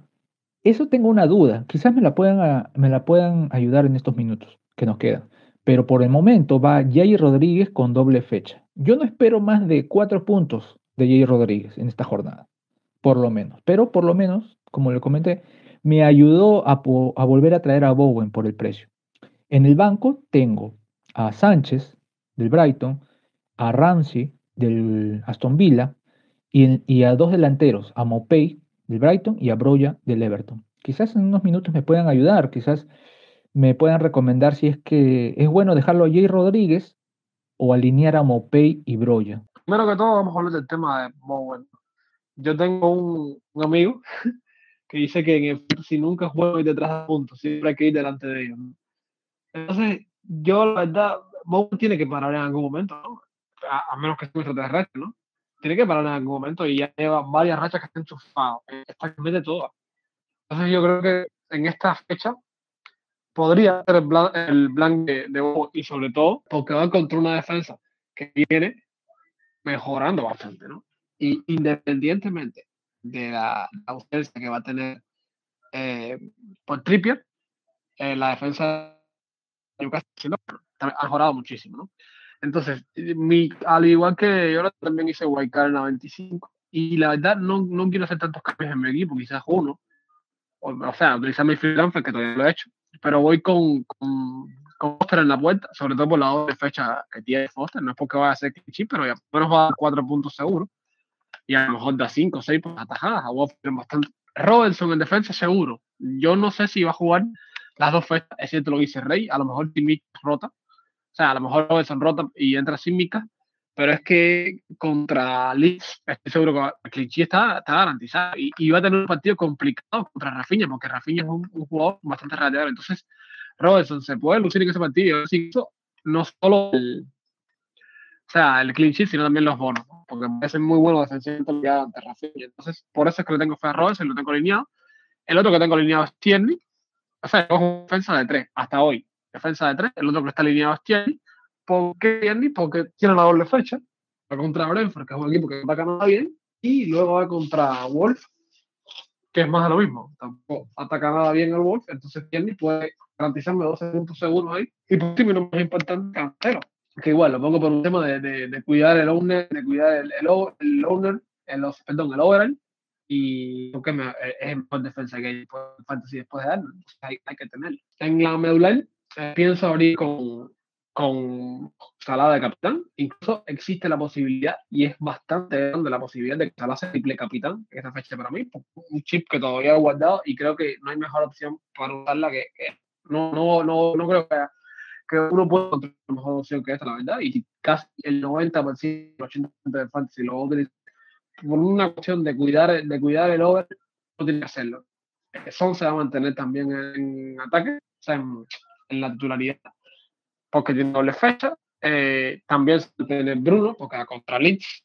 eso tengo una duda, quizás me la puedan, ah, me la puedan ayudar en estos minutos que nos quedan. Pero por el momento va Jay Rodríguez con doble fecha. Yo no espero más de cuatro puntos de Jay Rodríguez en esta jornada por lo menos. Pero por lo menos, como le comenté, me ayudó a, volver a traer a Bowen por el precio. En el banco tengo a Sánchez del Brighton, a Ramsey del Aston Villa y, a dos delanteros, a Mopey del Brighton y a Broya del Everton. Quizás en unos minutos me puedan ayudar, quizás me puedan recomendar si es que es bueno dejarlo a Jay Rodríguez o alinear a Mopey y Broya. Primero que todo, vamos a hablar del tema de Bowen yo tengo un, amigo que dice que en el, si nunca juego detrás de puntos, siempre hay que ir delante de ellos. Entonces, yo la verdad, Bowen tiene que parar en algún momento, ¿no? A, menos que en de racha, ¿no? Tiene que parar en algún momento y ya lleva varias rachas que están enchufadas, exactamente todas. Entonces, yo creo que en esta fecha podría ser el plan, el de, de Bowen y sobre todo porque va contra una defensa que viene mejorando bastante, ¿no? Y independientemente de la, ausencia que va a tener eh, por Trippier, eh, la defensa de Newcastle ha mejorado muchísimo. ¿no? Entonces, mi, al igual que yo también hice Wildcard en la 25. Y la verdad, no, no quiero hacer tantos cambios en mi equipo, quizás uno. O, o sea, utilizar mi free transfer, que todavía lo he hecho. Pero voy con, con, con Foster en la puerta, sobre todo por la doble fecha que tiene Foster. No es porque vaya a ser chip, pero ya menos va a dar cuatro puntos seguro. Y a lo mejor da cinco o seis por atajadas. A bastante. Robertson en defensa seguro. Yo no sé si va a jugar las dos fechas. Es cierto lo que dice Rey. A lo mejor Timmy rota o sea, a lo mejor Robertson rota y entra Simica, pero es que contra Leeds estoy seguro que Clichy está, está garantizado y, va a tener un partido complicado contra Rafinha, porque Rafinha es un, jugador bastante radiador. Entonces, Robertson se puede lucir en ese partido. No solo el, sea, el clean sheet, sino también los bonos, porque me parece muy bueno defensivamente ante Rafinha. Entonces, por eso es que lo tengo fe a lo tengo alineado. El otro que tengo alineado es Tierney. O sea, es una defensa de tres hasta hoy defensa de tres, el otro que está alineado es Tierney. ¿Por qué Tierney? Porque tiene la doble fecha. Va contra Brentford, que es un equipo que ataca nada bien, y luego va contra Wolf, que es más de lo mismo. Tampoco ataca nada bien el Wolf, entonces Tierney puede garantizarme 12 puntos seguros ahí. Y por último, no más importante, Cancelo. Que igual lo pongo por un tema de, de, cuidar el owner, de cuidar el, el, el owner, el, perdón, el overall, y porque me, es el mejor defensa que hay fantasy después de darlo. Hay, hay, que tenerlo. En la medular eh, pienso abrir con, con Salah de capitán. Incluso existe la posibilidad, y es bastante grande la posibilidad de que Salah sea triple capitán en esta fecha para mí. Un chip que todavía he guardado y creo que no hay mejor opción para usarla que, no, no, no, no creo que, que uno pueda encontrar mejor opción que esta, la verdad. Y casi el 90%, el 80% de fantasy lo utiliza por una cuestión de cuidar, de cuidar el over, no tiene que hacerlo. Son se va a mantener también en ataque, o sea, en, en la titularidad, porque tiene doble fecha. Eh, también tiene Bruno, porque va contra Leeds.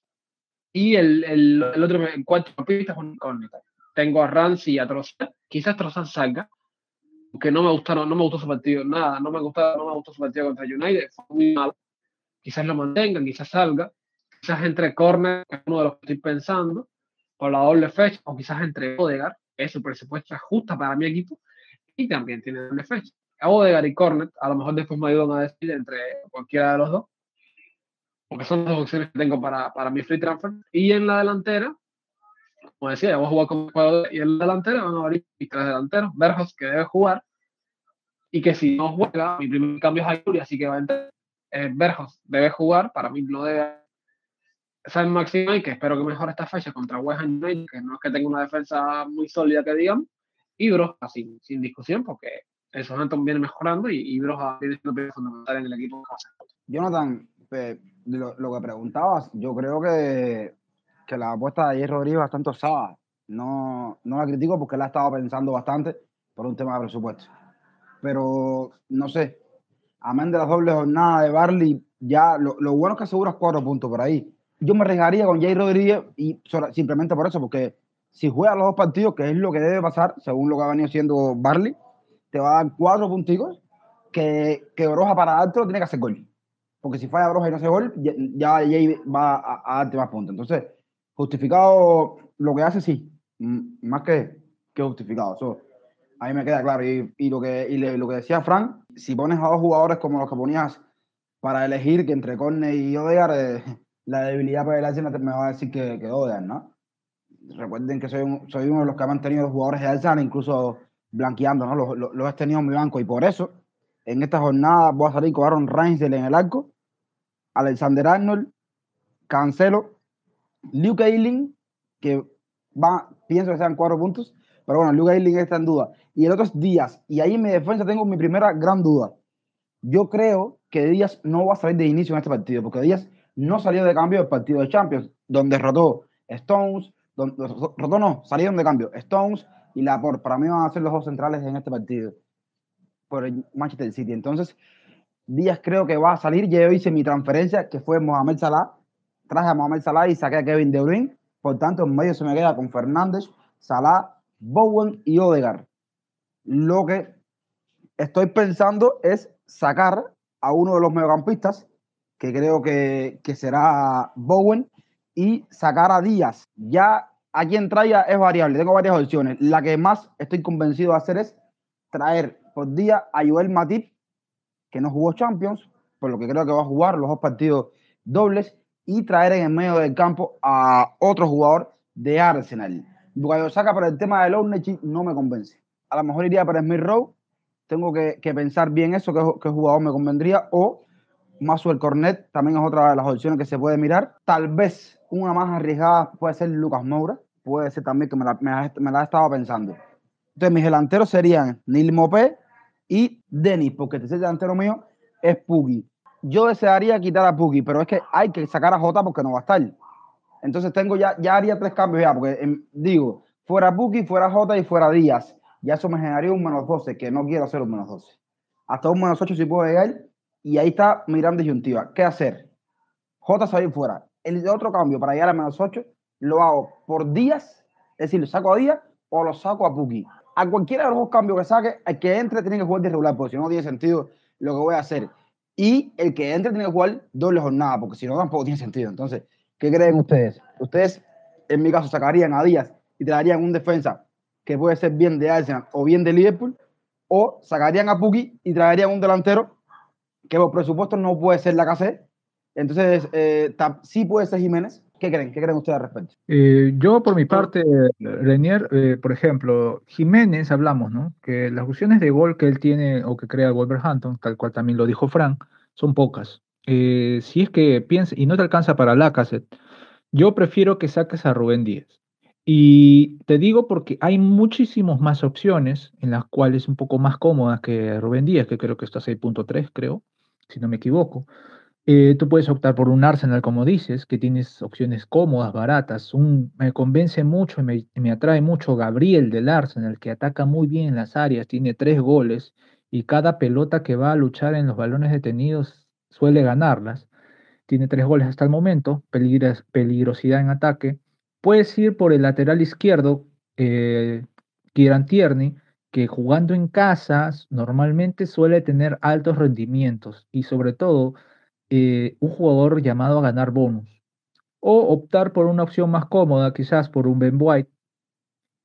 Y el, el, el otro en cuatro pistas es un incógnita. Tengo a Rancy y a Trossard. Quizás Trossard salga, porque no me gustaron, no me gustó su partido, nada, no me gustó, no me gustó su partido contra United, fue muy mal. Quizás lo mantengan, quizás salga. Quizás entre Corner, que es uno de los que estoy pensando, por la doble fecha, o quizás entre Odegar, es su presupuesto justa para mi equipo, y también tiene doble fecha de Gary Cornet, a lo mejor después me ayudan a decir entre cualquiera de los dos, porque son las dos opciones que tengo para, para mi free transfer. Y en la delantera, como decía, voy a jugar con jugador y en la delantera van a abrir mis tres delanteros, Berjos, que debe jugar, y que si no juega, mi primer cambio es a Yuri, así que va a entrar. Eh, Berjos debe jugar, para mí no debe ser máximo y que espero que mejore esta fecha contra West Ham United, que no es que tenga una defensa muy sólida que digamos, y Broja sin, sin discusión, porque el Southampton viene mejorando y, y Broja viene siendo fundamental en el equipo. Jonathan, lo, lo, que preguntabas, yo creo que, que la apuesta de ayer Rodríguez es bastante osada. No, no la critico porque la he estado pensando bastante por un tema de presupuesto. Pero no sé, amén de las dobles jornadas de Barley, ya lo, lo, bueno es que aseguras cuatro puntos por ahí. Yo me arriesgaría con Jay Rodríguez y simplemente por eso, porque si juega los dos partidos, que es lo que debe pasar según lo que ha venido siendo Barley, te va a dar cuatro punticos que, que Broja para darte tiene que hacer gol. Porque si falla Broja y no hace gol, ya, ya va a, darte más puntos. Entonces, justificado lo que hace, sí. Más que, que justificado. Eso a mí me queda claro. Y, lo, que, y lo que decía Frank, si pones a dos jugadores como los que ponías para elegir que entre Corne y Odegaard, eh, la debilidad para el Arsenal me va a decir que, que Odegaard, ¿no? Recuerden que soy, soy uno de los que ha mantenido los jugadores de Arsenal, incluso blanqueando, ¿no? Los, los, he tenido en mi banco y por eso en esta jornada voy a salir con Aaron Reinsel en el arco, Alexander Arnold, Cancelo, Luke Ayling, que va, pienso que sean cuatro puntos, pero bueno, Luke Ayling está en duda. Y el otro es Díaz, y ahí en mi defensa tengo mi primera gran duda. Yo creo que Díaz no va a salir de inicio en este partido, porque Díaz no salió de cambio del partido de Champions, donde derrotó Stones, donde, rotó no, salieron de cambio Stones, y la por Para mí van a ser los dos centrales en este partido por el Manchester City. Entonces, Díaz creo que va a salir. Yo hice mi transferencia, que fue Mohamed Salah. Traje a Mohamed Salah y saqué a Kevin De Bruyne. Por tanto, en medio se me queda con Fernández, Salah, Bowen y Odegaard. Lo que estoy pensando es sacar a uno de los mediocampistas, que creo que, que será Bowen, y sacar a Díaz. Ya a quien traiga es variable, tengo varias opciones. La que más estoy convencido de hacer es traer por día a Joel Matip, que no jugó Champions, por lo que creo que va a jugar los dos partidos dobles, y traer en el medio del campo a otro jugador de Arsenal. Cuando saca por el tema del Ownership no me convence. A lo mejor iría para Smith Rowe, tengo que, pensar bien eso, qué, jugador me convendría, o el Cornet también es otra de las opciones que se puede mirar. Tal vez una más arriesgada puede ser Lucas Moura, puede ser también que me la, me la, he estado pensando. Entonces mis delanteros serían Neil Mopé y Denis, porque el tercer delantero mío es Puggy yo desearía quitar a Puki, pero es que hay que sacar a Jota porque no va a estar. Entonces tengo ya, ya haría tres cambios ya, porque em, digo, fuera Puki, fuera Jota y fuera Díaz. Ya eso me generaría un menos 12, que no quiero hacer un menos 12. Hasta un menos 8 si puedo llegar. Y ahí está mi gran disyuntiva. ¿Qué hacer? Jota salir fuera. El otro cambio para llegar a menos 8 lo hago por Díaz, es decir, lo saco a Díaz o lo saco a Puki. A cualquiera de los dos cambios que saque, el que entre tiene que jugar de regular, porque si no tiene sentido lo que voy a hacer. Y el que entre tiene que jugar doble jornada, porque si no tampoco tiene sentido. Entonces, ¿qué creen ustedes? Ustedes, en mi caso, sacarían a Díaz y traerían un defensa que puede ser bien de Arsenal o bien de Liverpool, o sacarían a Puki y traerían un delantero que por presupuesto no puede ser la KC. Entonces, eh, sí puede ser Jiménez. ¿Qué creen? ¿Qué creen ustedes al respecto? Eh, yo, por mi parte, Renier, eh, por ejemplo, Jiménez, hablamos, ¿no? Que las opciones de gol que él tiene o que crea Wolverhampton, tal cual también lo dijo Frank, son pocas. Eh, si es que piensa y no te alcanza para la cassette, yo prefiero que saques a Rubén Díaz. Y te digo porque hay muchísimas más opciones en las cuales un poco más cómodas que Rubén Díaz, que creo que está 6.3, creo, si no me equivoco. Eh, tú puedes optar por un Arsenal, como dices, que tienes opciones cómodas, baratas. Me convence mucho me, me, atrae mucho Gabriel del Arsenal, que ataca muy bien en las áreas, tiene tres goles y cada pelota que va a luchar en los balones detenidos suele ganarlas. Tiene tres goles hasta el momento, peligrosidad en ataque. Puedes ir por el lateral izquierdo, eh, Kieran Tierney, que jugando en casas normalmente suele tener altos rendimientos y sobre todo eh, un jugador llamado a ganar bonus. O optar por una opción más cómoda, quizás por un Ben White.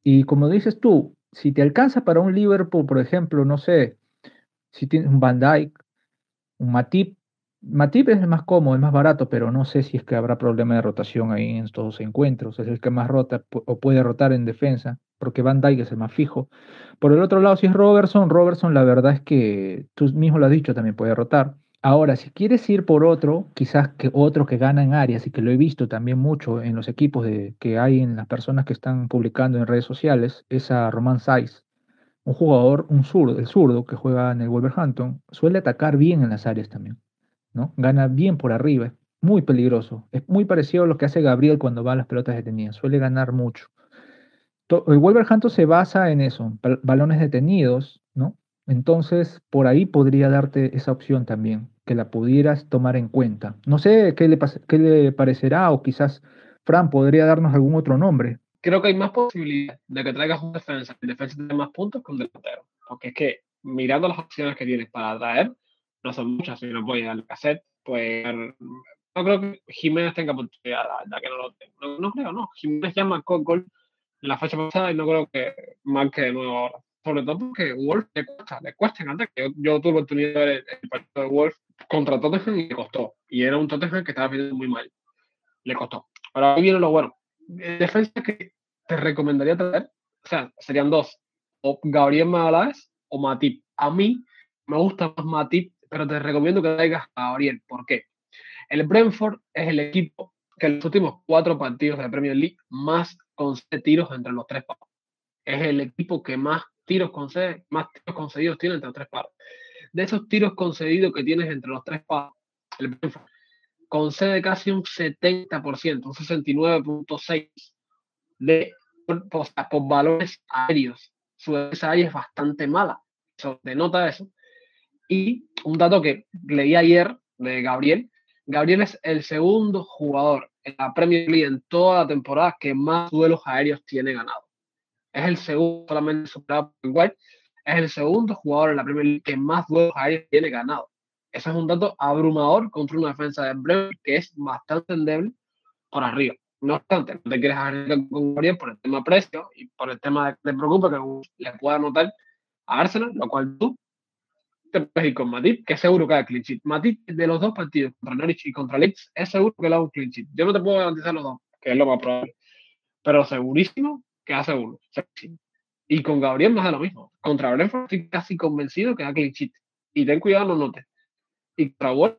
Y como dices tú, si te alcanza para un Liverpool, por ejemplo, no sé, si tienes un Van Dyke, un Matip, Matip es el más cómodo, es más barato, pero no sé si es que habrá problema de rotación ahí en estos encuentros. Es el que más rota o puede rotar en defensa, porque Van Dyke es el más fijo. Por el otro lado, si es Robertson, Robertson la verdad es que tú mismo lo has dicho, también puede rotar. Ahora, si quieres ir por otro, quizás que otro que gana en áreas y que lo he visto también mucho en los equipos de, que hay en las personas que están publicando en redes sociales, es a Roman Saiz. Un jugador, un zurdo, el zurdo que juega en el Wolverhampton, suele atacar bien en las áreas también, ¿no? Gana bien por arriba, muy peligroso. Es muy parecido a lo que hace Gabriel cuando va a las pelotas detenidas, suele ganar mucho. El Wolverhampton se basa en eso, balones detenidos, ¿no? Entonces, por ahí podría darte esa opción también, que la pudieras tomar en cuenta. No sé qué le, qué le parecerá o quizás Fran podría darnos algún otro nombre. Creo que hay más posibilidad de que traigas un defensa, el defensa tiene más puntos que un delantero. Porque es que mirando las opciones que tienes para traer, no son muchas. Si no voy al cassette, pues no creo que Jiménez tenga oportunidad, ya que no lo tengo. No, creo, no. Jiménez ya marcó gol en la fecha pasada y no creo que marque de nuevo ahora sobre todo porque Wolf le cuesta, le cuesta en ataque. Yo, tuve oportunidad de ver el, partido de Wolf contra Tottenham y le costó. Y era un Tottenham que estaba viendo muy mal. Le costó. Ahora viene lo bueno. Defensa que te recomendaría traer, o sea, serían dos. O Gabriel Magaláes o Matip. A mí me gusta más Matip, pero te recomiendo que traigas a Gabriel. ¿Por qué? El Brentford es el equipo que en los últimos cuatro partidos de Premier League más concede tiros entre los tres palos. Es el equipo que más tiros concedidos, más tiros concedidos tiene entre los tres palos. De esos tiros concedidos que tienes entre los tres palos, el concede casi un 70%, un 69.6% de por, por, valores aéreos. Su defensa aérea es bastante mala. Eso denota eso. Y un dato que leí ayer de Gabriel. Gabriel es el segundo jugador en la Premier League en toda la temporada que más duelos aéreos tiene ganado es el segundo, solamente superado por White, es el segundo jugador en la Premier League que más duelos aéreos tiene ganado. Eso es un dato abrumador contra una defensa de Bremen que es bastante endeble por arriba. No obstante, no te quieres arriesgar con Gabriel por el tema precio y por el tema de, de preocupa que le pueda anotar a Arsenal, lo cual tú te puedes ir con Matip, que seguro que haga clean sheet. Matip, de los dos partidos, contra Norwich y contra Leeds, es seguro que le haga un clean sheet. Yo no te puedo garantizar los dos, que es lo más probable. Pero segurísimo que hace uno. Y con Gabriel más de lo mismo. Contra Brentford estoy casi convencido que da clean sheet. Y ten cuidado, no notes. Y contra Wolf,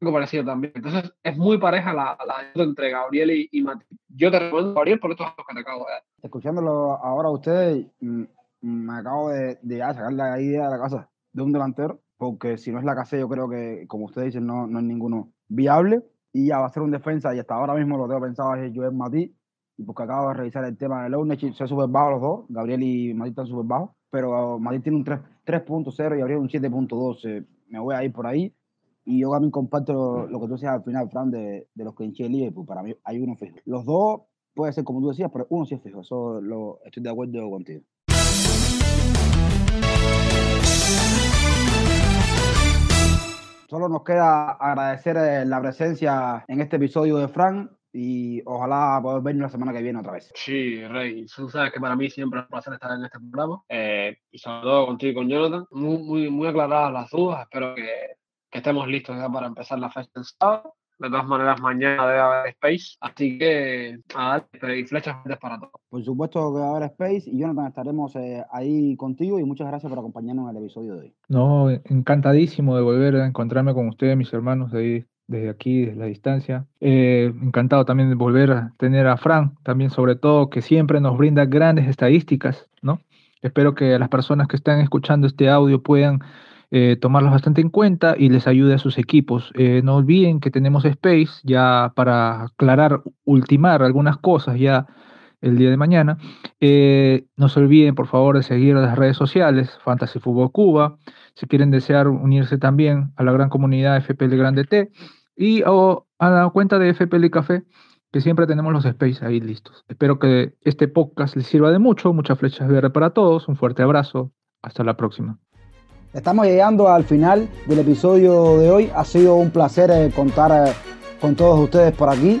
algo parecido también. Entonces, es muy pareja la, la entre Gabriel y, y Yo te recomiendo Gabriel por estos datos que te acabo de dar. Escuchándolo ahora a ustedes, mm, me acabo de, de sacar la idea de la casa de un delantero, porque si no es la casa, yo creo que, como ustedes dicen, no, no es ninguno viable. Y ya va a ser un defensa, y hasta ahora mismo lo tengo pensado es Joel Matí, y porque acabo de revisar el tema del ownership, son súper bajos los dos, Gabriel y Matí están súper bajos, pero Matí tiene un 3.0 y Gabriel un 7.12. Me voy a ir por ahí. Y yo también comparto lo, que tú decías al final, Fran, de, de los que hinché Liverpool. Para mí hay uno fijo. Los dos puede ser como tú decías, pero uno sí es fijo. Eso lo, estoy de acuerdo contigo. Solo nos queda agradecer eh, la presencia en este episodio de Fran y ojalá poder vernos la semana que viene otra vez. Sí, Rey, tú sabes que para mí siempre es un placer estar en este programa eh, y sobre todo contigo y con Jonathan. Muy, muy, muy aclaradas las dudas, espero que, que estemos listos ya para empezar la fecha del sábado de todas maneras, mañana debe haber Space, así que a y flechas para todos. Por supuesto que va a haber Space y Jonathan estaremos eh, ahí contigo y muchas gracias por acompañarnos en el episodio de hoy. No, encantadísimo de volver a encontrarme con ustedes, mis hermanos, de desde aquí, desde la distancia. Eh, encantado también de volver a tener a Fran, también sobre todo que siempre nos brinda grandes estadísticas, ¿no? Espero que las personas que están escuchando este audio puedan eh, tomarlos bastante en cuenta y les ayude a sus equipos. Eh, no olviden que tenemos Space ya para aclarar, ultimar algunas cosas ya el día de mañana. Eh, no se olviden, por favor, de seguir las redes sociales, Fantasy Fútbol Cuba, si quieren desear unirse también a la gran comunidad FPL Grande T y a la cuenta de FPL Café, que siempre tenemos los space ahí listos. Espero que este podcast les sirva de mucho, muchas flechas VR para todos, un fuerte abrazo, hasta la próxima. Estamos llegando al final del episodio de hoy. Ha sido un placer eh, contar eh, con todos ustedes por aquí.